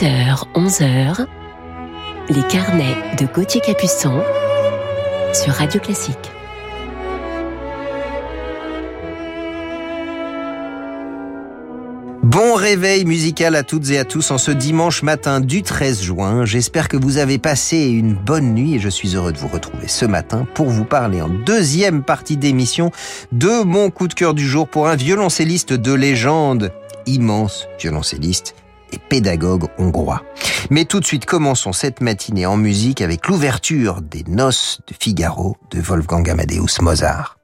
10h, 11h, les carnets de Gauthier Capuçon sur Radio Classique. Bon réveil musical à toutes et à tous en ce dimanche matin du 13 juin. J'espère que vous avez passé une bonne nuit et je suis heureux de vous retrouver ce matin pour vous parler en deuxième partie d'émission de mon coup de cœur du jour pour un violoncelliste de légende, immense violoncelliste et pédagogue hongrois. Mais tout de suite, commençons cette matinée en musique avec l'ouverture des Noces de Figaro de Wolfgang Amadeus Mozart.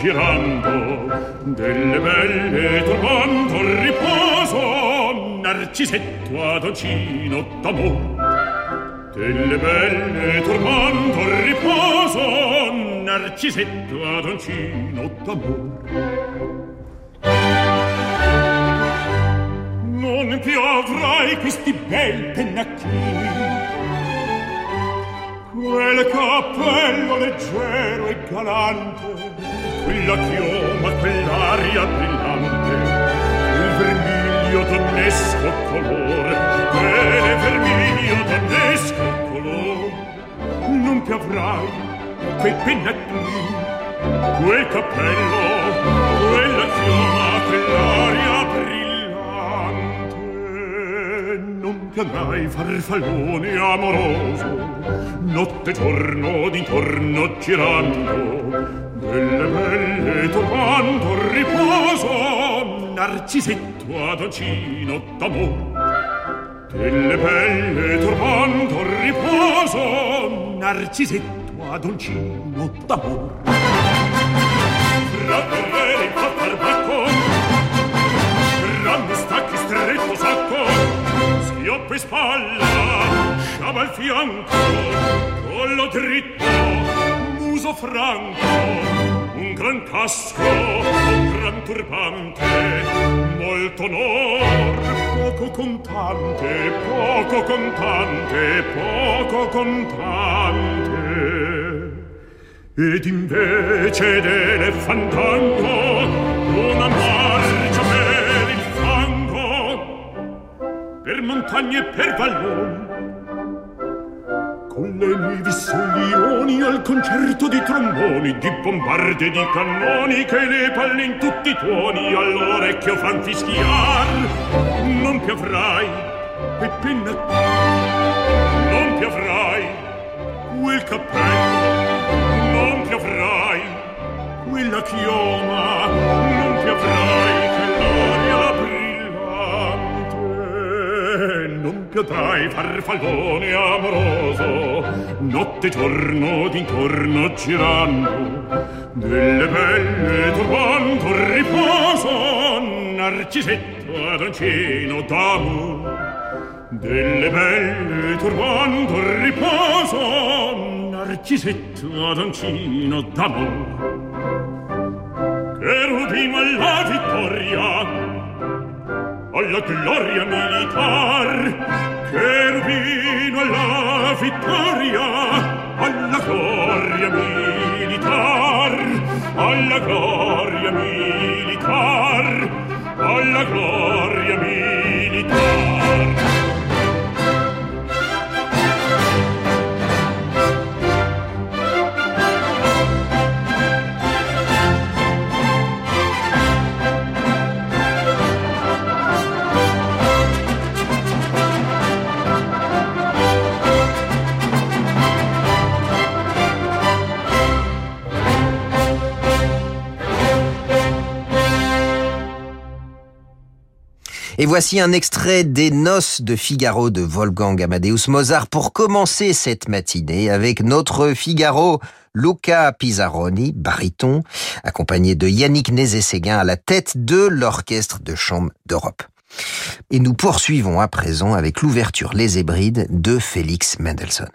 Girando delle belle turbando il riposo narcisetto adoncino d'amor delle belle turbando il riposo narcisetto adoncino d'amor non più avrai questi bel pennacchini più avrai quei pennacchini quel cappello quella chioma quell'aria brillante non piangrai farfallone amoroso notte e giorno d'intorno girando delle belle turbando il riposo narcisetto adoncino d'amor. Delle belle turbando riposo narcisetto adoncino d'amor. Raddovere il fattarbacco Ranno stacchi stretto sacco schioppo e spalla, sciaba al fianco, collo dritto, muso franco, un gran casco, un gran turbante molto onor. Poco contante poco contante poco contante. Ed invece delle fandango una marcia per il fango. Per montagne e per valloni con le nuovi solioni al concerto di tromboni di bombarde di cannoni che le palle in tutti i tuoni all'orecchio fan fischiar. Non quei penna non più avrai quel cappello non più avrai quella chioma non più dai farfallone amoroso notte e giorno d'intorno girando delle belle turbando riposo narcisetto adoncino d'amor delle belle turbando riposo narcisetto adoncino d'amor che rubino alla vittoria alla gloria militar che rubino alla vittoria alla gloria militar alla gloria militar alla gloria militar Et voici un extrait des Noces de Figaro de Wolfgang Amadeus Mozart pour commencer cette matinée avec notre Figaro Luca Pizzaroni, baryton, accompagné de Yannick Nézé-Séguin à la tête de l'Orchestre de Chambre d'Europe. Et nous poursuivons à présent avec l'ouverture Les Hébrides de Félix Mendelssohn.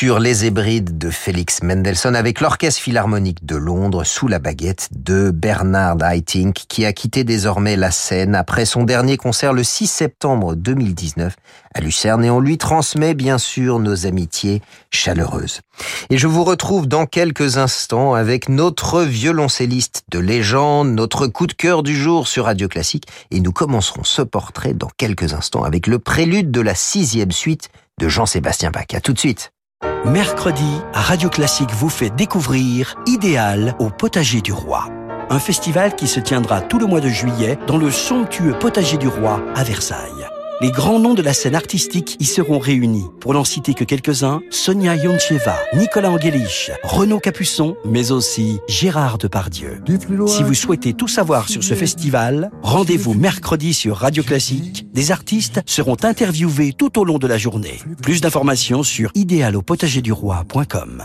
L'ouverture Les Hébrides de Félix Mendelssohn avec l'Orchestre Philharmonique de Londres sous la baguette de Bernard Haitink qui a quitté désormais la scène après son dernier concert le 6 septembre 2019 à Lucerne et on lui transmet bien sûr nos amitiés chaleureuses. Et je vous retrouve dans quelques instants avec notre violoncelliste de légende, notre coup de cœur du jour sur Radio Classique et nous commencerons ce portrait dans quelques instants avec le prélude de la sixième suite de Jean-Sébastien Bach. À tout de suite. Mercredi, Radio Classique vous fait découvrir Idéal au potager du roi. Un festival qui se tiendra tout le mois de juillet dans le somptueux potager du roi à Versailles. Les grands noms de la scène artistique y seront réunis. Pour n'en citer que quelques-uns, Sonia Yoncheva, Nicolas Angelich, Renaud Capuçon, mais aussi Gérard Depardieu. Si vous souhaitez tout savoir sur ce festival, rendez-vous mercredi sur Radio Classique. Des artistes seront interviewés tout au long de la journée. Plus d'informations sur idéalaupotagerduRoi.com.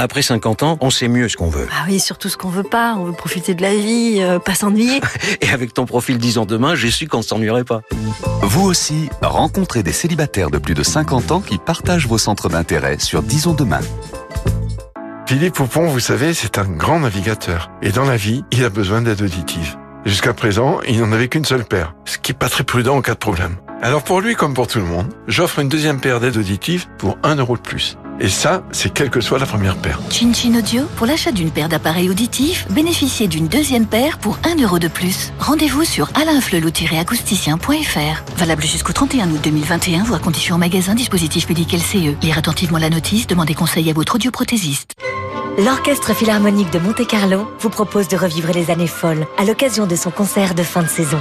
Après 50 ans, on sait mieux ce qu'on veut. Ah oui, surtout ce qu'on veut pas. On veut profiter de la vie, euh, pas s'ennuyer. Et avec ton profil 10 ans demain, j'ai su qu'on s'ennuierait pas. Vous aussi, rencontrez des célibataires de plus de 50 ans qui partagent vos centres d'intérêt sur Disons demain. Philippe Poupon, vous savez, c'est un grand navigateur. Et dans la vie, il a besoin d'aide auditive. Jusqu'à présent, il n'en avait qu'une seule paire, ce qui est pas très prudent en cas de problème. Alors pour lui comme pour tout le monde, j'offre une deuxième paire d'aides auditives pour 1 euro de plus. Et ça, c'est quelle que soit la première paire. Chin Chin Audio, pour l'achat d'une paire d'appareils auditifs, bénéficiez d'une deuxième paire pour 1 euro de plus. Rendez-vous sur alainflelou-acousticien.fr. Valable jusqu'au 31 août 2021, voire conditions en magasin, dispositif médical CE. Lire attentivement la notice, demandez conseil à votre audioprothésiste. L'Orchestre Philharmonique de Monte-Carlo vous propose de revivre les années folles à l'occasion de son concert de fin de saison.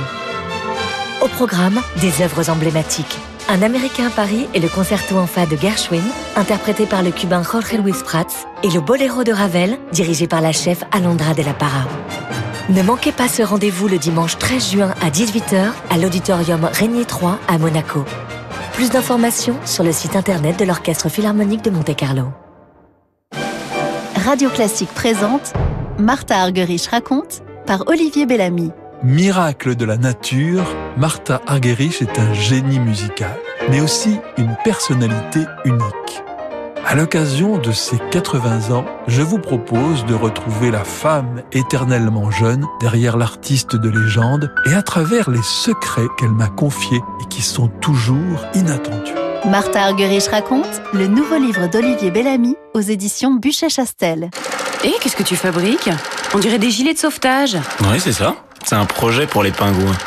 Au programme, des œuvres emblématiques. Un Américain à Paris et le concerto en fa de Gershwin, interprété par le cubain Jorge Luis Prats, et le boléro de Ravel, dirigé par la chef Alondra de la Parra. Ne manquez pas ce rendez-vous le dimanche 13 juin à 18h à l'auditorium Régnier 3 à Monaco. Plus d'informations sur le site internet de l'Orchestre Philharmonique de Monte-Carlo. Radio Classique présente Martha Argerich raconte par Olivier Bellamy. Miracle de la nature, Martha Argerich est un génie musical, mais aussi une personnalité unique. À l'occasion de ses 80 ans, je vous propose de retrouver la femme éternellement jeune derrière l'artiste de légende et à travers les secrets qu'elle m'a confiés et qui sont toujours inattendus. Martha Argerich raconte le nouveau livre d'Olivier Bellamy aux éditions Buchet-Chastel. Et qu'est-ce que tu fabriques? On dirait des gilets de sauvetage. Oui, c'est ça. C'est un projet pour les pingouins.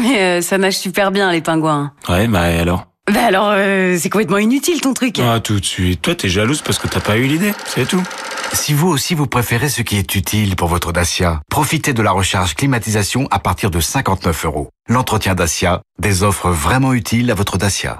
Mais euh, ça nage super bien, les pingouins. Ouais, bah alors? Bah alors, euh, c'est complètement inutile ton truc. Ah, tout de suite. Toi, t'es jalouse parce que t'as pas eu l'idée, c'est tout. Si vous aussi vous préférez ce qui est utile pour votre Dacia, profitez de la recharge climatisation à partir de 59 euros. L'entretien Dacia, des offres vraiment utiles à votre Dacia.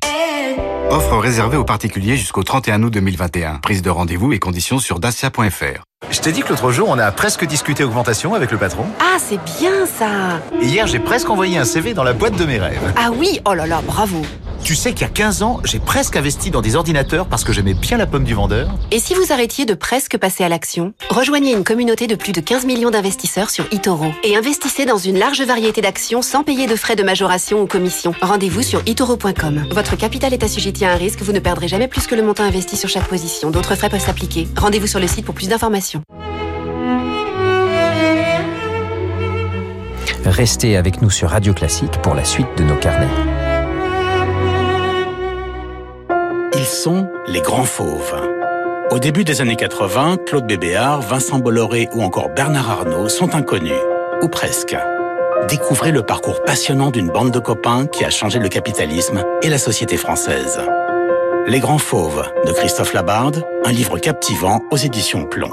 Offre réservée aux particuliers jusqu'au 31 août 2021. Prise de rendez-vous et conditions sur dacia.fr. Je t'ai dit que l'autre jour, on a presque discuté augmentation avec le patron. Ah, c'est bien ça Hier, j'ai presque envoyé un CV dans la boîte de mes rêves. Ah oui Oh là là, bravo Tu sais qu'il y a 15 ans, j'ai presque investi dans des ordinateurs parce que j'aimais bien la pomme du vendeur. Et si vous arrêtiez de presque passer à l'action Rejoignez une communauté de plus de 15 millions d'investisseurs sur eToro et investissez dans une large variété d'actions sans payer de frais de majoration ou commission. Rendez-vous sur itoro.com. Votre capital est assujetti à un risque, vous ne perdrez jamais plus que le montant investi sur chaque position. D'autres frais peuvent s'appliquer. Rendez-vous sur le site pour plus d'informations. Restez avec nous sur Radio Classique pour la suite de nos carnets. Ils sont les grands fauves. Au début des années 80, Claude Bébéard, Vincent Bolloré ou encore Bernard Arnault sont inconnus, ou presque. Découvrez le parcours passionnant d'une bande de copains qui a changé le capitalisme et la société française. Les grands fauves de Christophe Labarde, un livre captivant aux éditions Plomb.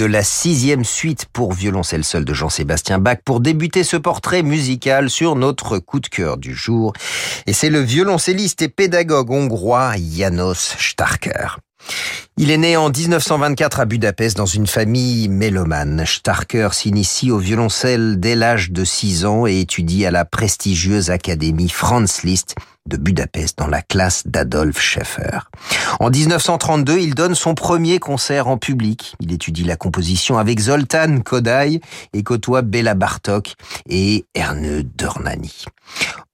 De la sixième suite pour violoncelle seul de Jean-Sébastien Bach pour débuter ce portrait musical sur notre coup de cœur du jour. Et c'est le violoncelliste et pédagogue hongrois Janos Starker. Il est né en 1924 à Budapest dans une famille mélomane. Starker s'initie au violoncelle dès l'âge de 6 ans et étudie à la prestigieuse académie Franz Liszt de Budapest dans la classe d'Adolf Schäfer. En 1932, il donne son premier concert en public. Il étudie la composition avec Zoltan Kodály et côtoie Béla Bartok et Erne Dornani.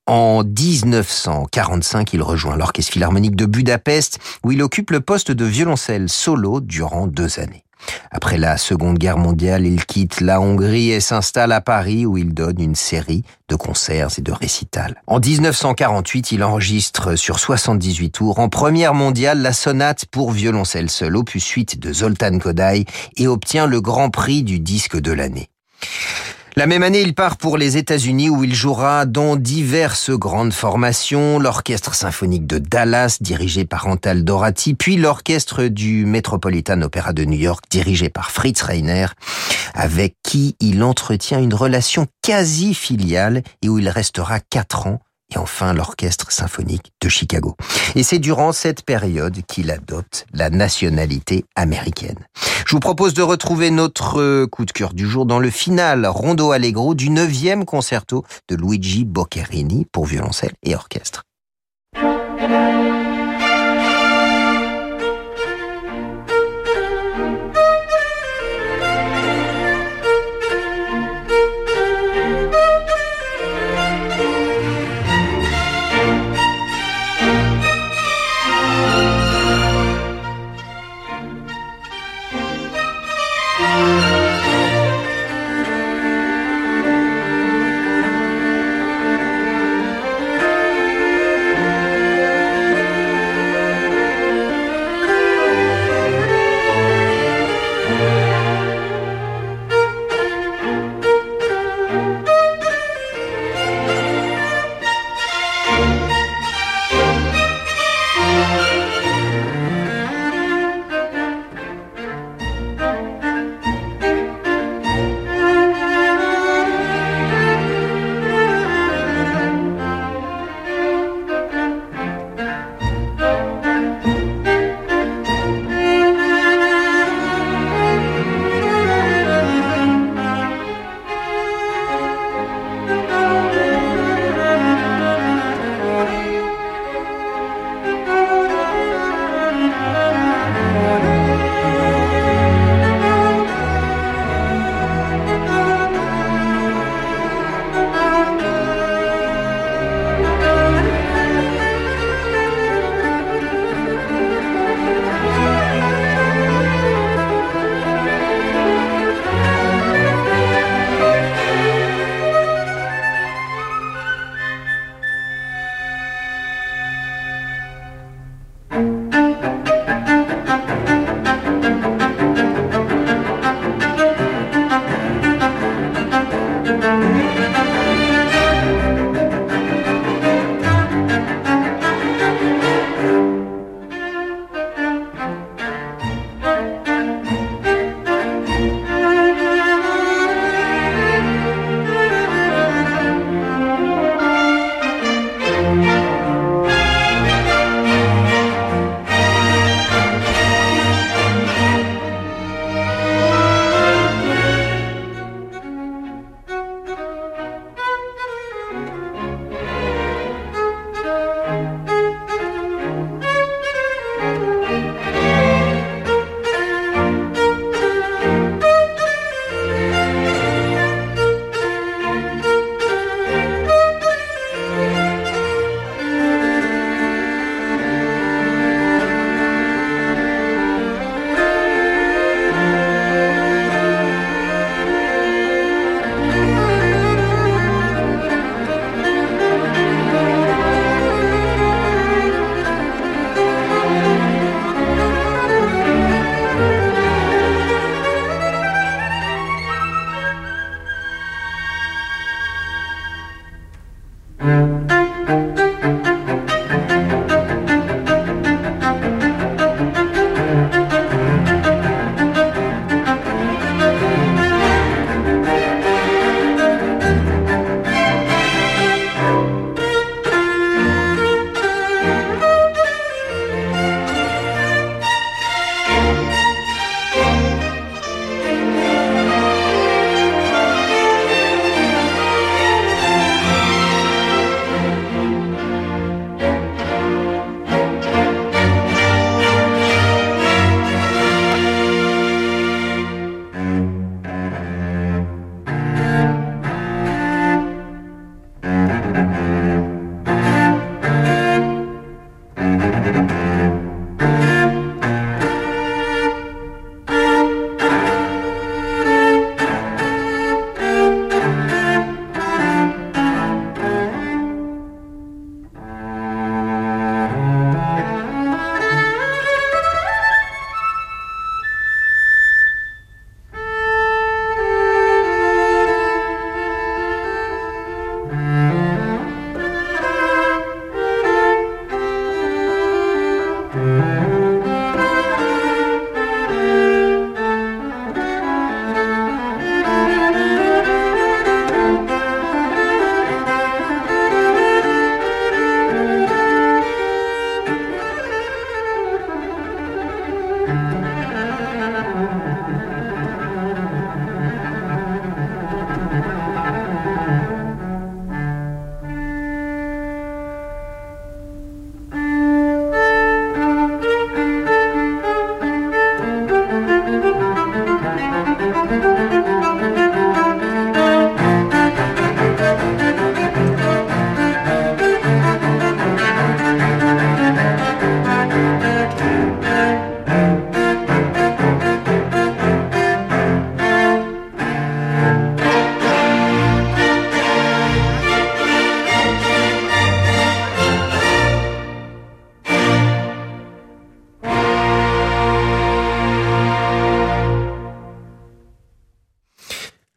En 1945, il rejoint l'Orchestre Philharmonique de Budapest, où il occupe le poste de violoncelle solo durant deux années. Après la Seconde Guerre mondiale, il quitte la Hongrie et s'installe à Paris où il donne une série de concerts et de récitals. En 1948, il enregistre sur 78 tours en première mondiale la sonate pour violoncelle seul opus 8 de Zoltan Kodály et obtient le grand prix du disque de l'année. La même année, il part pour les États-Unis où il jouera dans diverses grandes formations, l'Orchestre symphonique de Dallas dirigé par Antal Dorati, puis l'Orchestre du Metropolitan Opera de New York dirigé par Fritz Reiner, avec qui il entretient une relation quasi filiale et où il restera quatre ans et enfin l'Orchestre symphonique de Chicago. Et c'est durant cette période qu'il adopte la nationalité américaine. Je vous propose de retrouver notre coup de cœur du jour dans le final rondo allegro du neuvième concerto de Luigi Boccherini pour violoncelle et orchestre.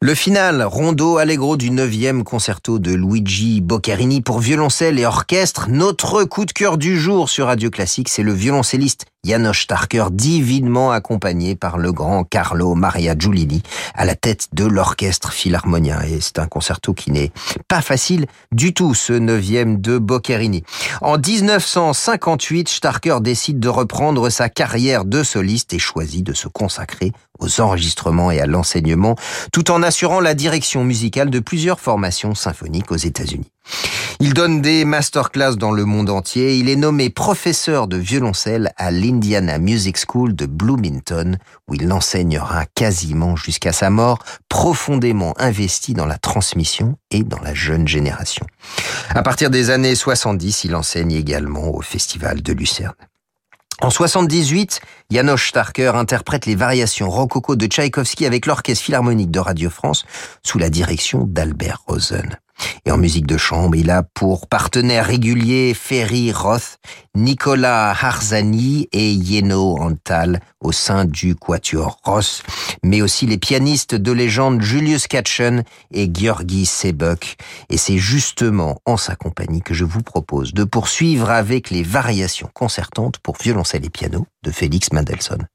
Le final, rondo allegro du 9e concerto de Luigi Boccherini pour violoncelle et orchestre. Notre coup de cœur du jour sur Radio Classique, c'est le violoncelliste Janos Starker, divinement accompagné par le grand Carlo Maria Giulini à la tête de l'orchestre philharmonien. Et c'est un concerto qui n'est pas facile du tout, ce neuvième de Boccherini. En 1958, Starker décide de reprendre sa carrière de soliste et choisit de se consacrer aux enregistrements et à l'enseignement, tout en assurant la direction musicale de plusieurs formations symphoniques aux États-Unis. Il donne des masterclass dans le monde entier. Il est nommé professeur de violoncelle à l'Indiana Music School de Bloomington, où il enseignera quasiment jusqu'à sa mort, profondément investi dans la transmission et dans la jeune génération. À partir des années 70, il enseigne également au Festival de Lucerne. En 78, Janos Starker interprète les variations rococo de Tchaïkovski avec l'Orchestre Philharmonique de Radio France sous la direction d'Albert Rosen. Et en musique de chambre, il a pour partenaires réguliers Ferry Roth, Nicolas Harzani et Yeno Antal au sein du Quatuor Ross, mais aussi les pianistes de légende Julius Katchen et Georgi Sebek. Et c'est justement en sa compagnie que je vous propose de poursuivre avec les variations concertantes pour violoncelle et piano de Félix Mendelssohn.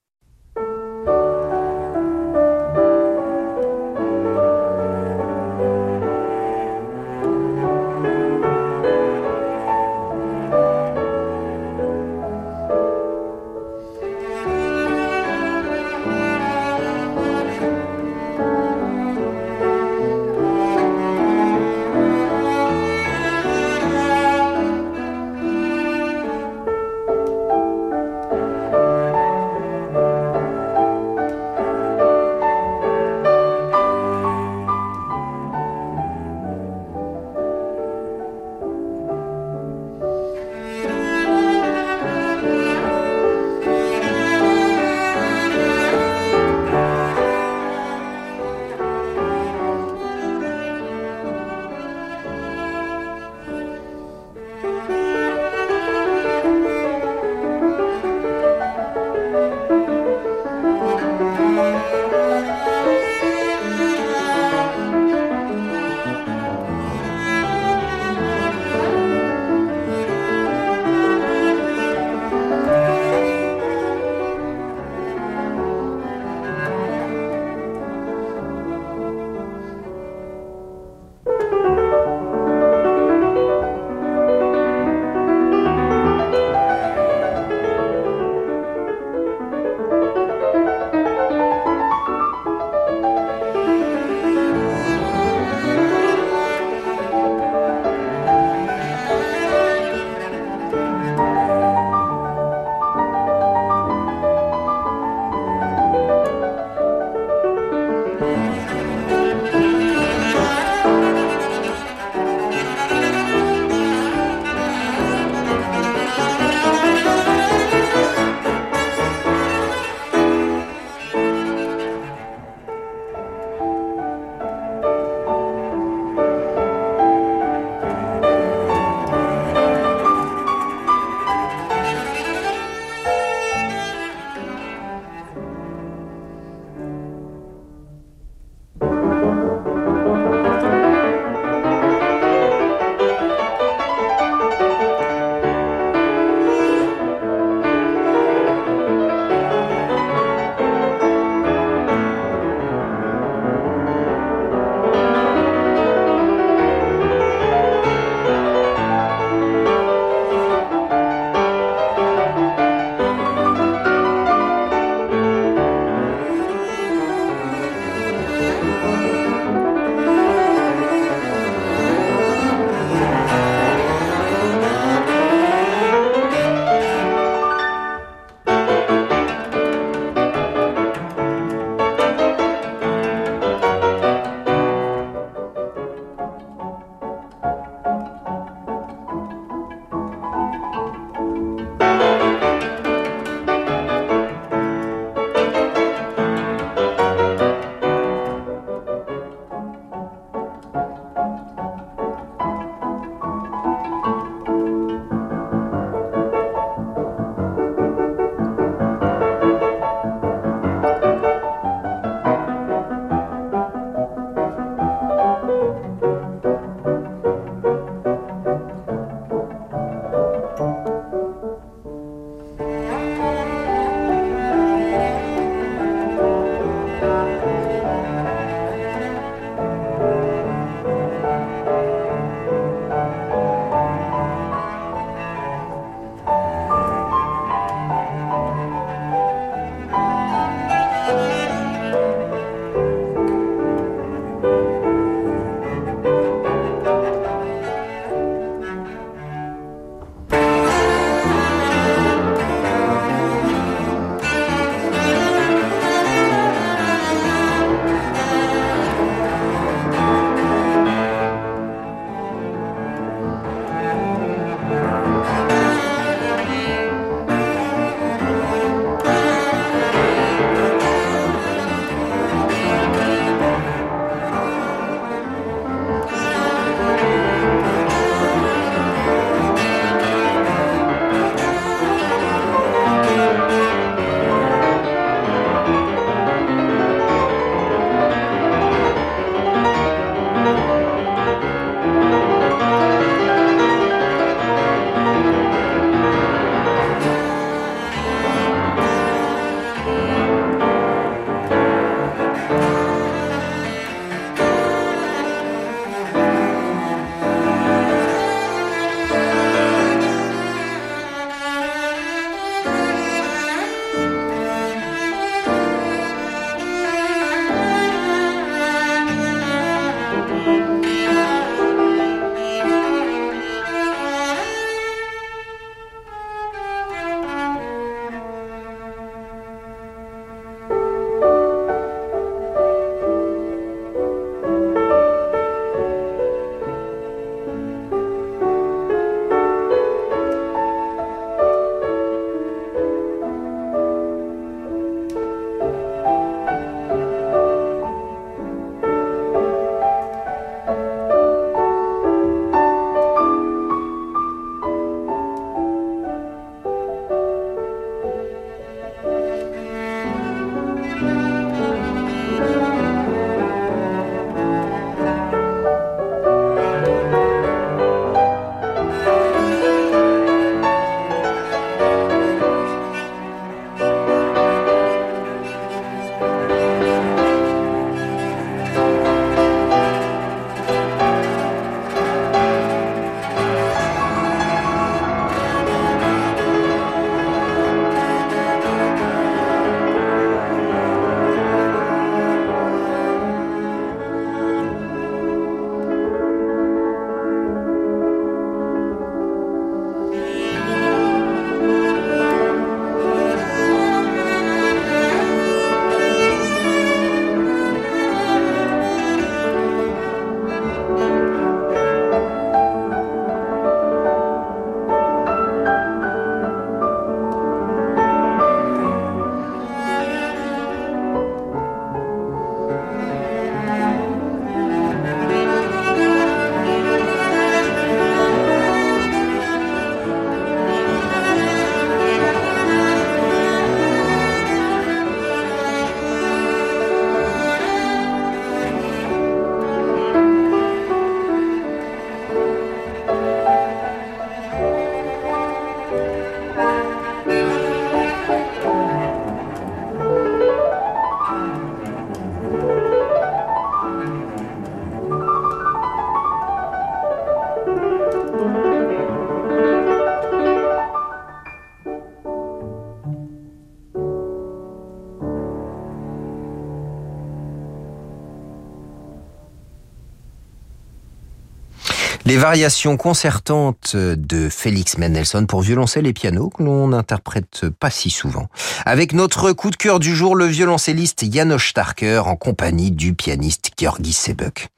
Variations concertantes de Félix Mendelssohn pour violoncelle et piano que l'on n'interprète pas si souvent. Avec notre coup de cœur du jour, le violoncelliste Janos Starker en compagnie du pianiste Georgi Sebek.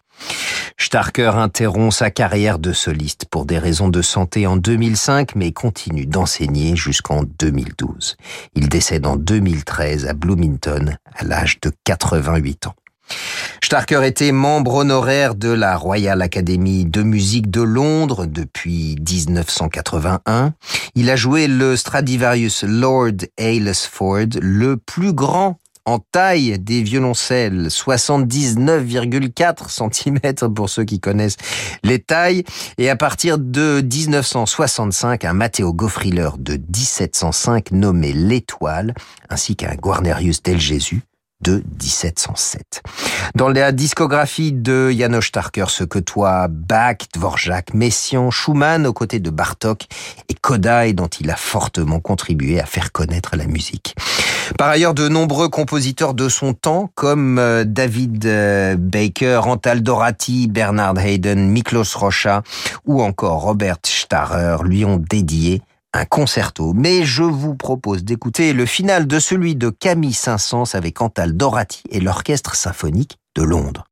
Starker interrompt sa carrière de soliste pour des raisons de santé en 2005, mais continue d'enseigner jusqu'en 2012. Il décède en 2013 à Bloomington, à l'âge de 88 ans. Starker était membre honoraire de la Royal Academy de musique de Londres depuis 1981. Il a joué le Stradivarius Lord Aylesford, le plus grand en taille des violoncelles, 79,4 cm pour ceux qui connaissent les tailles. Et à partir de 1965, un Matteo Goffriller de 1705 nommé l'Étoile, ainsi qu'un Guarnerius del Jésus de 1707. Dans la discographie de Janos Starker se côtoient Bach, Dvorak, Messiaen, Schumann aux côtés de Bartok et Kodály dont il a fortement contribué à faire connaître la musique. Par ailleurs, de nombreux compositeurs de son temps, comme euh, David euh, Baker, Antal Dorati, Bernard Hayden, Miklos Rocha ou encore Robert Starrer, lui ont dédié un concerto, mais je vous propose d'écouter le final de celui de Camille Saint-Saëns avec Antal Dorati et l'Orchestre symphonique de Londres.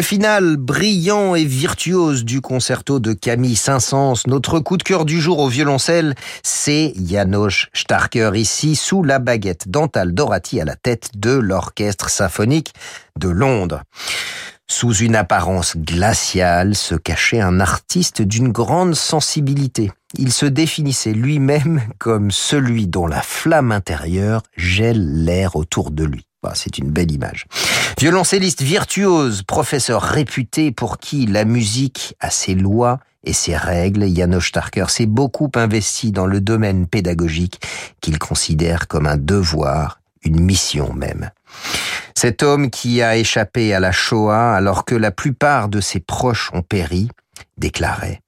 Le final brillant et virtuose du concerto de Camille Saint-Saëns. Notre coup de cœur du jour au violoncelle, c'est Janos Starker, ici sous la baguette dentale Dorati à la tête de l'Orchestre symphonique de Londres. Sous une apparence glaciale se cachait un artiste d'une grande sensibilité. Il se définissait lui-même comme celui dont la flamme intérieure gèle l'air autour de lui. Bah, c'est une belle image. Violoncelliste virtuose, professeur réputé pour qui la musique a ses lois et ses règles, Janos Starker s'est beaucoup investi dans le domaine pédagogique qu'il considère comme un devoir, une mission même. Cet homme qui a échappé à la Shoah alors que la plupart de ses proches ont péri, déclarait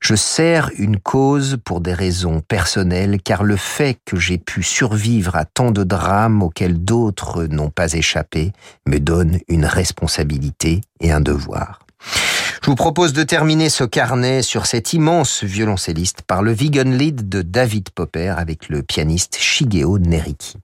Je sers une cause pour des raisons personnelles car le fait que j'ai pu survivre à tant de drames auxquels d'autres n'ont pas échappé me donne une responsabilité et un devoir. Je vous propose de terminer ce carnet sur cet immense violoncelliste par le vegan lead de David Popper avec le pianiste Shigeo Neriki.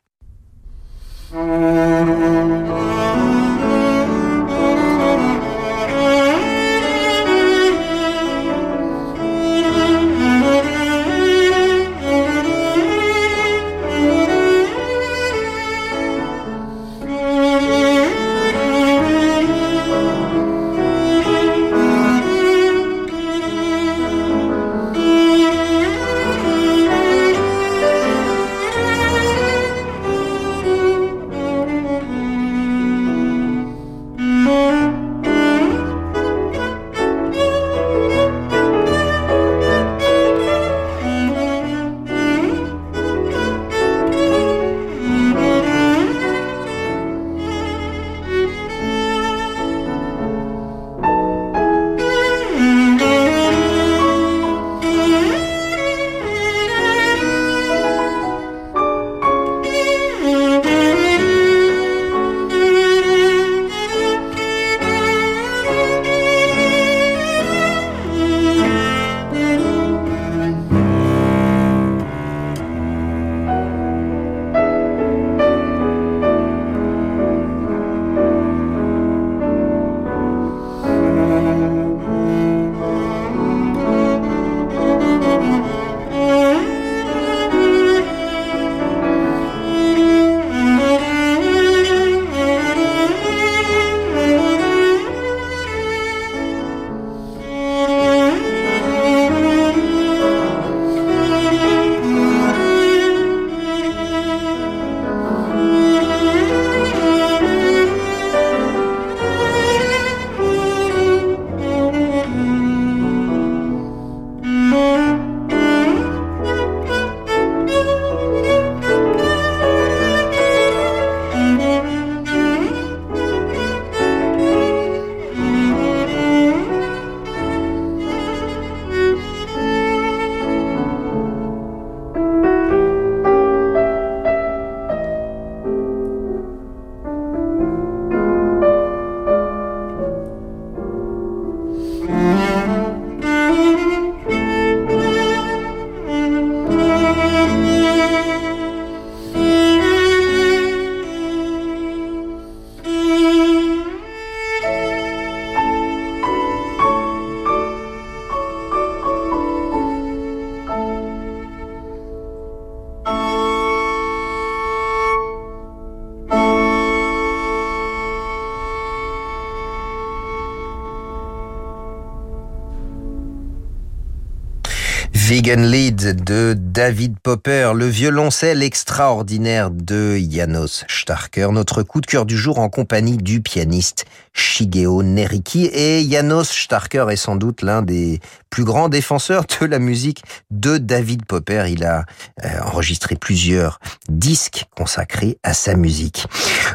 Vegan Lead de David Popper, le violoncelle extraordinaire de Janos Starker, notre coup de cœur du jour en compagnie du pianiste Shigeo Neriki. Et Janos Starker est sans doute l'un des plus grands défenseurs de la musique de David Popper. Il a euh, enregistré plusieurs disques consacrés à sa musique.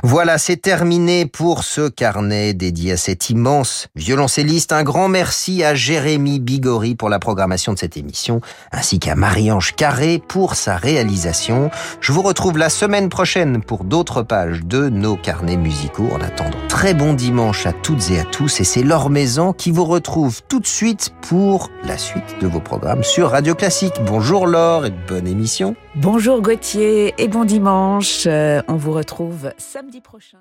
Voilà, c'est terminé pour ce carnet dédié à cet immense violoncelliste. Un grand merci à Jérémy Bigori pour la programmation de cette émission, ainsi qu'à Marie-Ange Pour sa réalisation. Je vous retrouve la semaine prochaine pour d'autres pages de nos carnets musicaux. En attendant, très bon dimanche à toutes et à tous. Et c'est Laure Maison qui vous retrouve tout de suite pour la suite de vos programmes sur Radio Classique. Bonjour Laure et bonne émission. Bonjour Gauthier et bon dimanche. Euh, on vous retrouve samedi prochain.